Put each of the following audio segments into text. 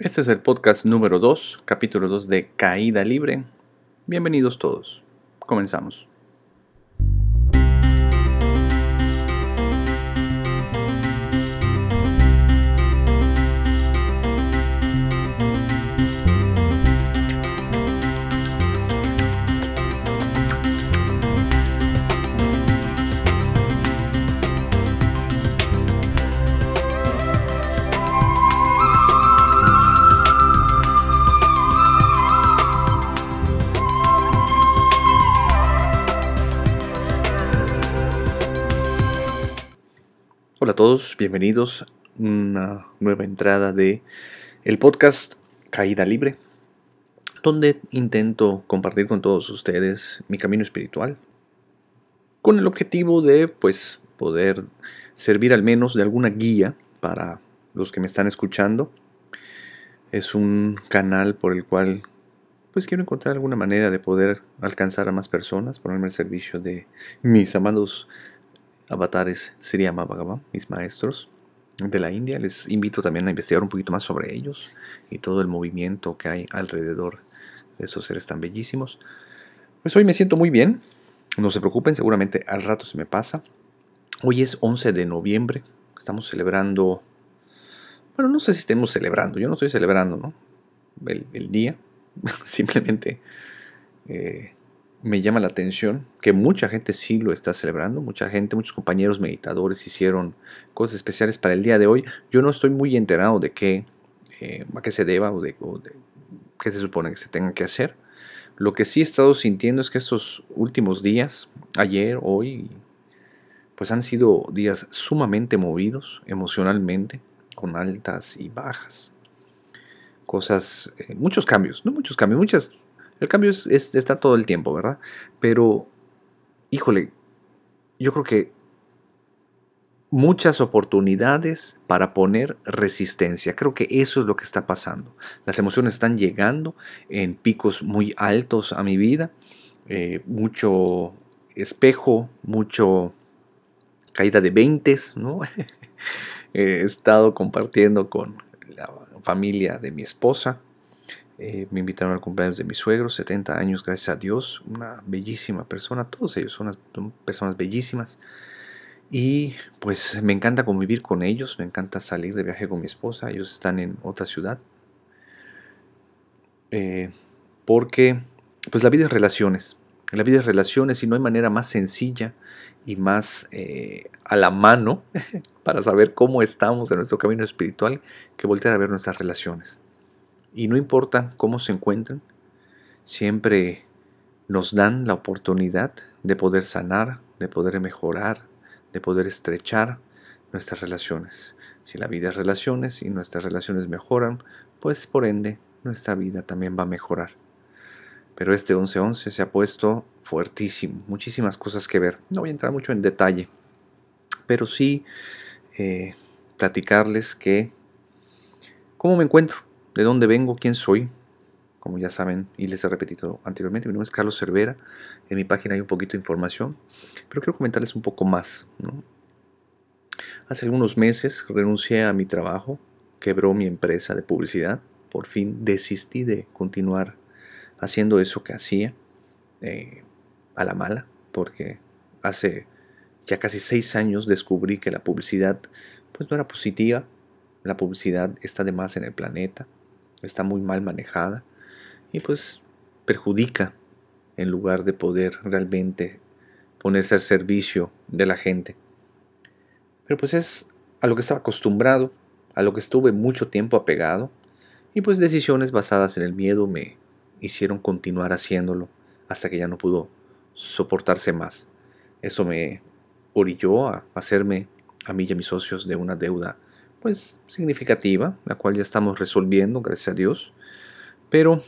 Este es el podcast número 2, capítulo 2 de Caída Libre. Bienvenidos todos. Comenzamos. Bienvenidos a una nueva entrada de el podcast Caída Libre, donde intento compartir con todos ustedes mi camino espiritual con el objetivo de pues poder servir al menos de alguna guía para los que me están escuchando. Es un canal por el cual pues quiero encontrar alguna manera de poder alcanzar a más personas, ponerme al servicio de mis amados avatares Sri Bhagavan, mis maestros de la India. Les invito también a investigar un poquito más sobre ellos y todo el movimiento que hay alrededor de esos seres tan bellísimos. Pues hoy me siento muy bien, no se preocupen, seguramente al rato se me pasa. Hoy es 11 de noviembre, estamos celebrando, bueno, no sé si estemos celebrando, yo no estoy celebrando, ¿no? El, día, simplemente eh, me llama la atención que mucha gente sí lo está celebrando, mucha gente, muchos compañeros meditadores hicieron cosas especiales para el día de hoy. Yo no estoy muy enterado de qué, eh, qué se deba o de, qué se supone que se tenga que hacer. Lo que sí he estado sintiendo es que estos últimos días, ayer, hoy, pues han sido días sumamente movidos emocionalmente, con altas y bajas. Cosas, eh, muchos cambios, no muchos cambios, muchas el cambio está todo el tiempo, ¿verdad? Pero, híjole, yo creo que muchas oportunidades para poner resistencia. Creo que eso es lo que está pasando. Las emociones están llegando en picos muy altos a mi vida. Eh, mucho espejo, mucho caída de veintes, ¿no? He estado compartiendo con la familia de mi esposa eh, me invitaron al cumpleaños de mi suegro, 70 años, gracias a Dios, una bellísima persona, todos ellos son, personas bellísimas. Y pues me encanta convivir con ellos, me encanta salir de viaje con mi esposa, ellos están en otra ciudad. Eh, porque pues la vida es relaciones, la vida es relaciones y no hay manera más sencilla y más eh, a la mano para saber cómo estamos en nuestro camino espiritual que voltear a ver nuestras relaciones. Y no importa cómo se encuentren, siempre nos dan la oportunidad de poder sanar, de poder mejorar, de poder estrechar nuestras relaciones. Si la vida es relaciones y nuestras relaciones mejoran, pues por ende nuestra vida también va a mejorar. Pero este 11-11 se ha puesto fuertísimo, muchísimas cosas que ver. No voy a entrar mucho en detalle, pero sí eh, platicarles que cómo me encuentro de dónde vengo, quién soy. Como ya saben y les he repetido anteriormente, mi nombre es Carlos Cervera. En mi página hay un poquito de información, pero quiero comentarles un poco más. Hace algunos meses renuncié a mi trabajo, quebró mi empresa de publicidad. Por fin desistí de continuar haciendo eso que hacía eh, a la mala, porque hace ya casi seis años descubrí que la publicidad pues no era positiva, la publicidad está de más en el planeta, está muy mal manejada y pues perjudica en lugar de poder realmente ponerse al servicio de la gente. Pero pues es a lo que estaba acostumbrado, a lo que estuve mucho tiempo apegado y pues decisiones basadas en el miedo me hicieron continuar haciéndolo hasta que ya no pudo soportarse más. Eso me orilló a hacerme a mí y a mis socios de una deuda pues significativa, la cual ya estamos resolviendo, gracias a Dios. Pero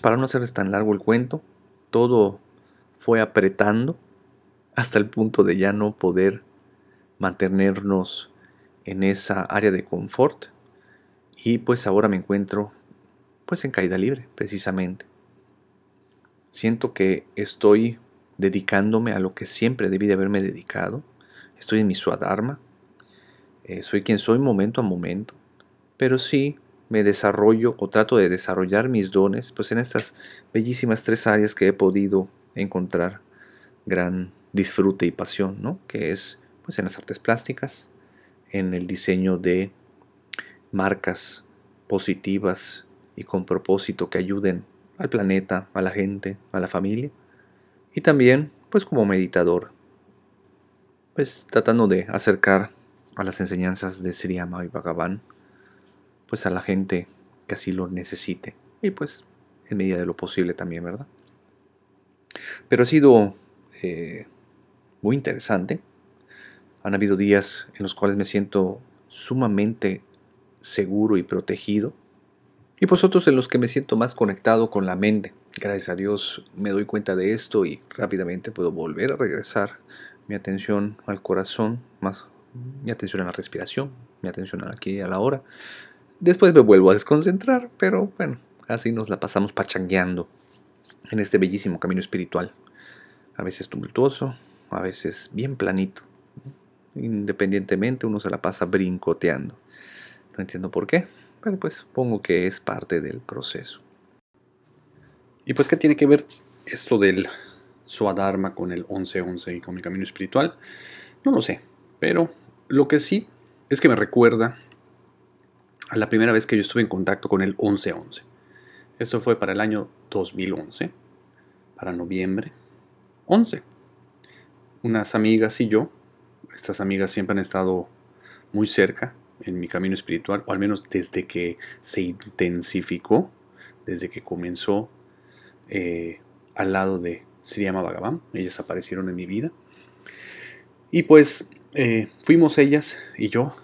para no hacerles tan largo el cuento, todo fue apretando hasta el punto de ya no poder mantenernos en esa área de confort y pues ahora me encuentro pues en caída libre precisamente. Siento que estoy dedicándome a lo que siempre debí de haberme dedicado. Estoy en mi swadharma, eh, soy quien soy momento a momento, pero sí me desarrollo o trato de desarrollar mis dones pues en estas bellísimas tres áreas que he podido encontrar gran disfrute y pasión, ¿no? Que es pues en las artes plásticas, en el diseño de marcas positivas y con propósito que ayuden al planeta, a la gente, a la familia y también pues como meditador, pues tratando de acercar a las enseñanzas de Sri y Bhagavan pues a la gente que así lo necesite y pues en medida de lo posible también, ¿verdad? Pero ha sido eh, muy interesante. Han habido días en los cuales me siento sumamente seguro y protegido y pues otros en los que me siento más conectado con la mente. Gracias a Dios me doy cuenta de esto y rápidamente puedo volver a regresar mi atención al corazón, más mi atención a la respiración, mi atención aquí a la hora. Después me vuelvo a desconcentrar, pero bueno, así nos la pasamos pachangueando en este bellísimo camino espiritual. A veces tumultuoso, a veces bien planito. Independientemente uno se la pasa brincoteando. No entiendo por qué, pero pues supongo que es parte del proceso. ¿Y pues qué tiene que ver esto del Swadharma con el 11-11 y con mi camino espiritual? No lo sé, pero lo que sí es que me recuerda a la primera vez que yo estuve en contacto con el 11-11. Esto fue para el año 2011, para noviembre 11. Unas amigas y yo, estas amigas siempre han estado muy cerca en mi camino espiritual, o al menos desde que se intensificó, desde que comenzó eh, al lado de Sriyama Bhagavan. Ellas aparecieron en mi vida. Y pues eh, fuimos ellas y yo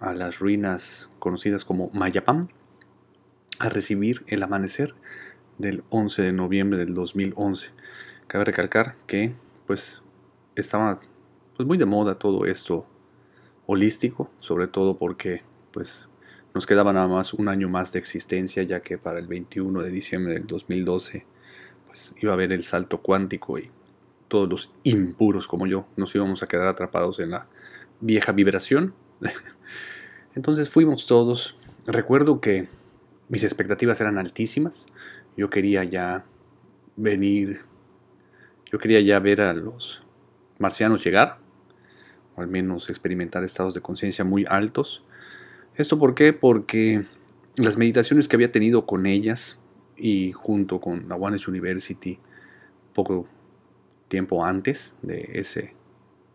a las ruinas conocidas como Mayapam a recibir el amanecer del 11 de noviembre del 2011. Cabe recalcar que pues estaba pues, muy de moda todo esto holístico, sobre todo porque pues nos quedaba nada más un año más de existencia, ya que para el 21 de diciembre del 2012 pues iba a haber el salto cuántico y todos los impuros como yo nos íbamos a quedar atrapados en la vieja vibración. Entonces fuimos todos. Recuerdo que mis expectativas eran altísimas. Yo quería ya venir, yo quería ya ver a los marcianos llegar o al menos experimentar estados de conciencia muy altos. ¿Esto por qué? Porque las meditaciones que había tenido con ellas y junto con la One University poco tiempo antes de ese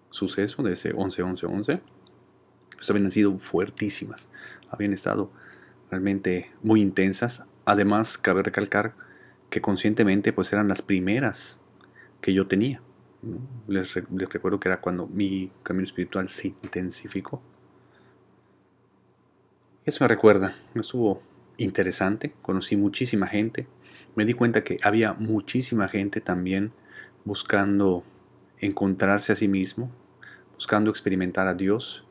suceso, de ese 11-11-11, pues habían sido fuertísimas, habían estado realmente muy intensas. Además, cabe recalcar que conscientemente pues eran las primeras que yo tenía. Les, recuerdo que era cuando mi camino espiritual se intensificó. Eso me recuerda, estuvo interesante, conocí muchísima gente, me di cuenta que había muchísima gente también buscando encontrarse a sí mismo, buscando experimentar a Dios,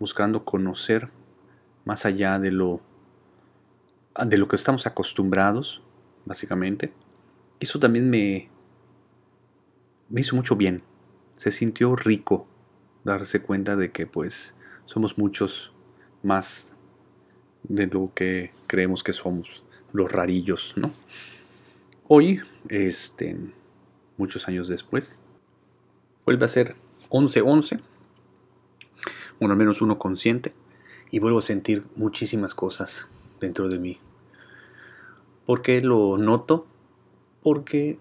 buscando conocer más allá de lo de lo que estamos acostumbrados, básicamente. Eso también me, me hizo mucho bien. Se sintió rico darse cuenta de que pues somos muchos más de lo que creemos que somos, los rarillos, ¿no? Hoy, este, muchos años después, vuelve a ser 11-11, bueno, al menos uno consciente, y vuelvo a sentir muchísimas cosas dentro de mí. ¿Por qué lo noto? Porque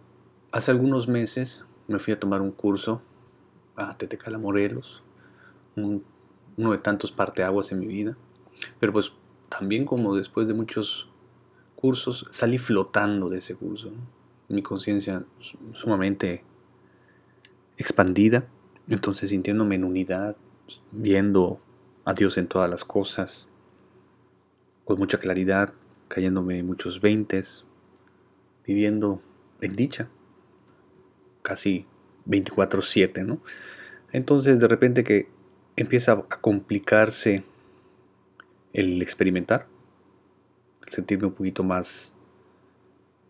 hace algunos meses me fui a tomar un curso a Tetecala Morelos, uno de tantos parteaguas en mi vida, pero pues también como después de muchos cursos salí flotando de ese curso, mi conciencia sumamente expandida, entonces sintiéndome en unidad, viendo a Dios en todas las cosas, con mucha claridad, cayéndome muchos veintes, viviendo en dicha, casi 24/7, ¿no? Entonces de repente que empieza a complicarse el experimentar, el sentirme un poquito más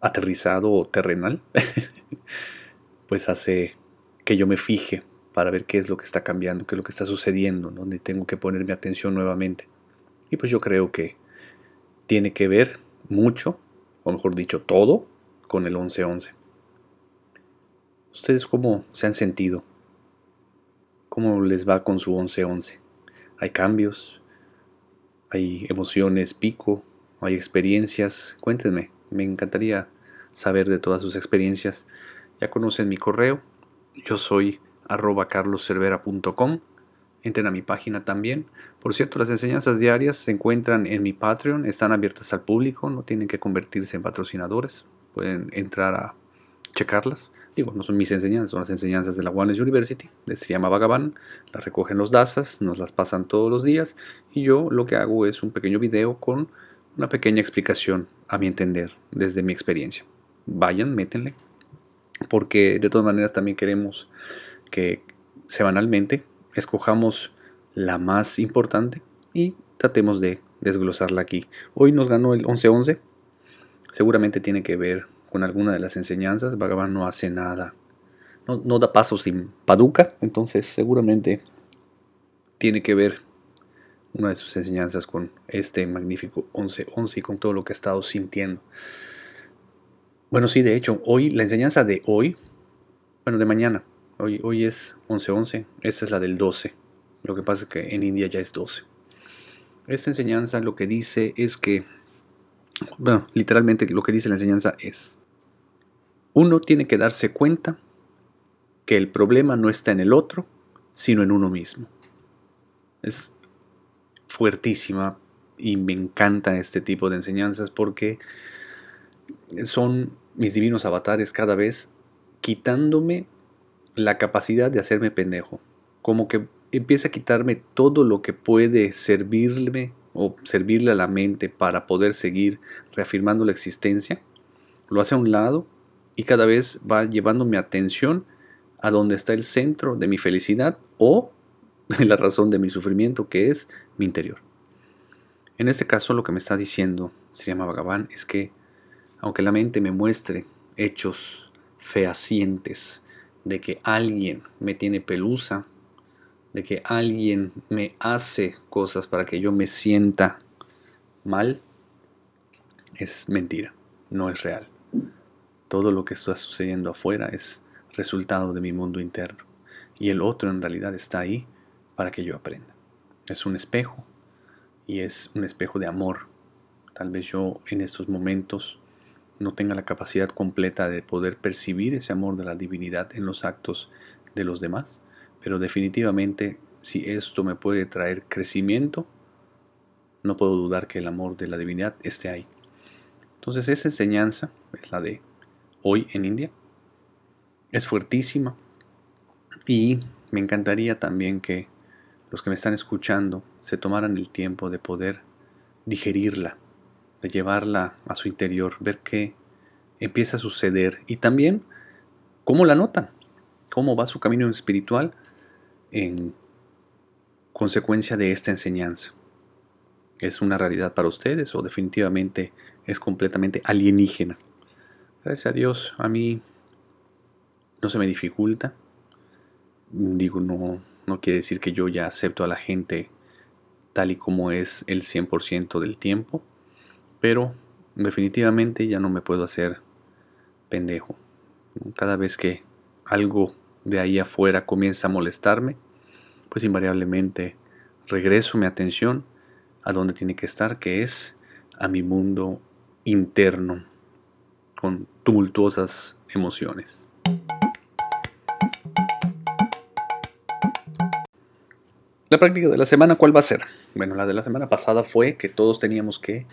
aterrizado o terrenal, pues hace que yo me fije para ver qué es lo que está cambiando, qué es lo que está sucediendo, donde tengo que poner mi atención nuevamente. Y pues yo creo que tiene que ver mucho, o mejor dicho, todo, con el 1111. ¿Ustedes cómo se han sentido? ¿Cómo les va con su 1111? ¿Hay cambios? ¿Hay emociones pico? ¿Hay experiencias? Cuéntenme, me encantaría saber de todas sus experiencias. Ya conocen mi correo, yo soy arroba carloscervera.com. Entren a mi página también. Por cierto, las enseñanzas diarias se encuentran en mi Patreon, están abiertas al público, no tienen que convertirse en patrocinadores, pueden entrar a checarlas. Digo, no son mis enseñanzas, son las enseñanzas de la One University, de llama Vagabán, las recogen los DASAS, nos las pasan todos los días y yo lo que hago es un pequeño video con una pequeña explicación, a mi entender, desde mi experiencia. Vayan, métenle, porque de todas maneras también queremos que semanalmente escojamos la más importante y tratemos de desglosarla aquí. Hoy nos ganó el 11-11, seguramente tiene que ver con alguna de las enseñanzas. Bhagavan no hace nada, no, da paso sin paduca, entonces seguramente tiene que ver una de sus enseñanzas con este magnífico 11-11 y con todo lo que he estado sintiendo. Bueno, sí, de hecho, hoy, la enseñanza de hoy, bueno, de mañana, hoy, hoy es 11-11, esta es la del 12. Lo que pasa es que en India ya es 12. Esta enseñanza lo que dice es que, bueno, literalmente lo que dice la enseñanza es, uno tiene que darse cuenta que el problema no está en el otro, sino en uno mismo. Es fuertísima y me encanta este tipo de enseñanzas porque son mis divinos avatares cada vez quitándome la capacidad de hacerme pendejo. Como que empieza a quitarme todo lo que puede servirme o servirle a la mente para poder seguir reafirmando la existencia. Lo hace a un lado y cada vez va llevando mi atención a donde está el centro de mi felicidad o la razón de mi sufrimiento, que es mi interior. En este caso lo que me está diciendo se llama Bhagavan es que aunque la mente me muestre hechos fehacientes de que alguien me tiene pelusa, de que alguien me hace cosas para que yo me sienta mal, es mentira, no es real. Todo lo que está sucediendo afuera es resultado de mi mundo interno y el otro en realidad está ahí para que yo aprenda. Es un espejo y es un espejo de amor. Tal vez yo en estos momentos no tenga la capacidad completa de poder percibir ese amor de la divinidad en los actos de los demás, pero definitivamente si esto me puede traer crecimiento, no puedo dudar que el amor de la divinidad esté ahí. Entonces esa enseñanza es la de hoy en India. Es fuertísima y me encantaría también que los que me están escuchando se tomaran el tiempo de poder digerirla de llevarla a su interior, ver qué empieza a suceder y también cómo la notan, cómo va su camino espiritual en consecuencia de esta enseñanza. ¿Es una realidad para ustedes o definitivamente es completamente alienígena? Gracias a Dios, a mí no se me dificulta. Digo, no, no quiere decir que yo ya acepto a la gente tal y como es el 100% del tiempo pero definitivamente ya no me puedo hacer pendejo. Cada vez que algo de ahí afuera comienza a molestarme, pues invariablemente regreso mi atención a donde tiene que estar, que es a mi mundo interno, con tumultuosas emociones. La práctica de la semana, ¿cuál va a ser? Bueno, la de la semana pasada fue que todos teníamos que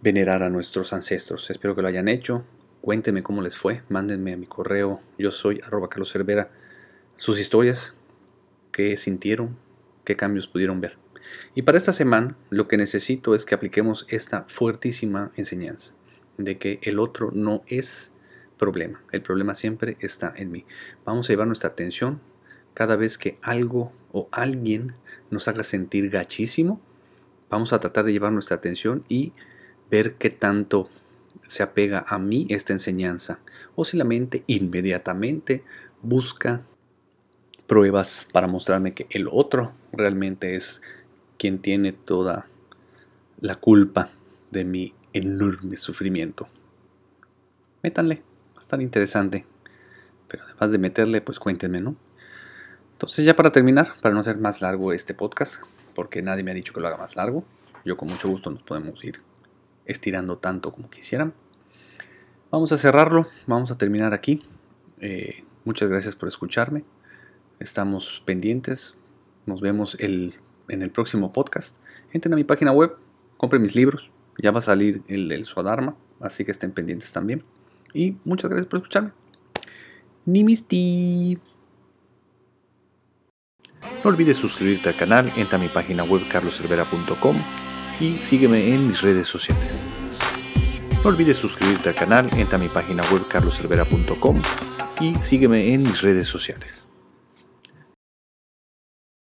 venerar a nuestros ancestros. Espero que lo hayan hecho. Cuéntenme cómo les fue. Mándenme a mi correo. Yo soy arroba Carlos Cervera. Sus historias. ¿Qué sintieron? ¿Qué cambios pudieron ver? Y para esta semana lo que necesito es que apliquemos esta fuertísima enseñanza de que el otro no es problema. El problema siempre está en mí. Vamos a llevar nuestra atención cada vez que algo o alguien nos haga sentir gachísimo. Vamos a tratar de llevar nuestra atención y ver qué tanto se apega a mí esta enseñanza o si la mente inmediatamente busca pruebas para mostrarme que el otro realmente es quien tiene toda la culpa de mi enorme sufrimiento. Métanle, va a estar interesante. Pero además de meterle, pues cuéntenme, ¿no? Entonces ya para terminar, para no hacer más largo este podcast, porque nadie me ha dicho que lo haga más largo, yo con mucho gusto nos podemos ir estirando tanto como quisieran. Vamos a cerrarlo, vamos a terminar aquí. Eh, muchas gracias por escucharme. Estamos pendientes. Nos vemos en el próximo podcast. Entren a mi página web, compren mis libros. Ya va a salir el del Swadharma, así que estén pendientes también. Y muchas gracias por escucharme. Nimisti. No olvides suscribirte al canal, entra a mi página web carloservera.com y sígueme en mis redes sociales. No olvides suscribirte al canal, entra a mi página web carloservera.com y sígueme en mis redes sociales.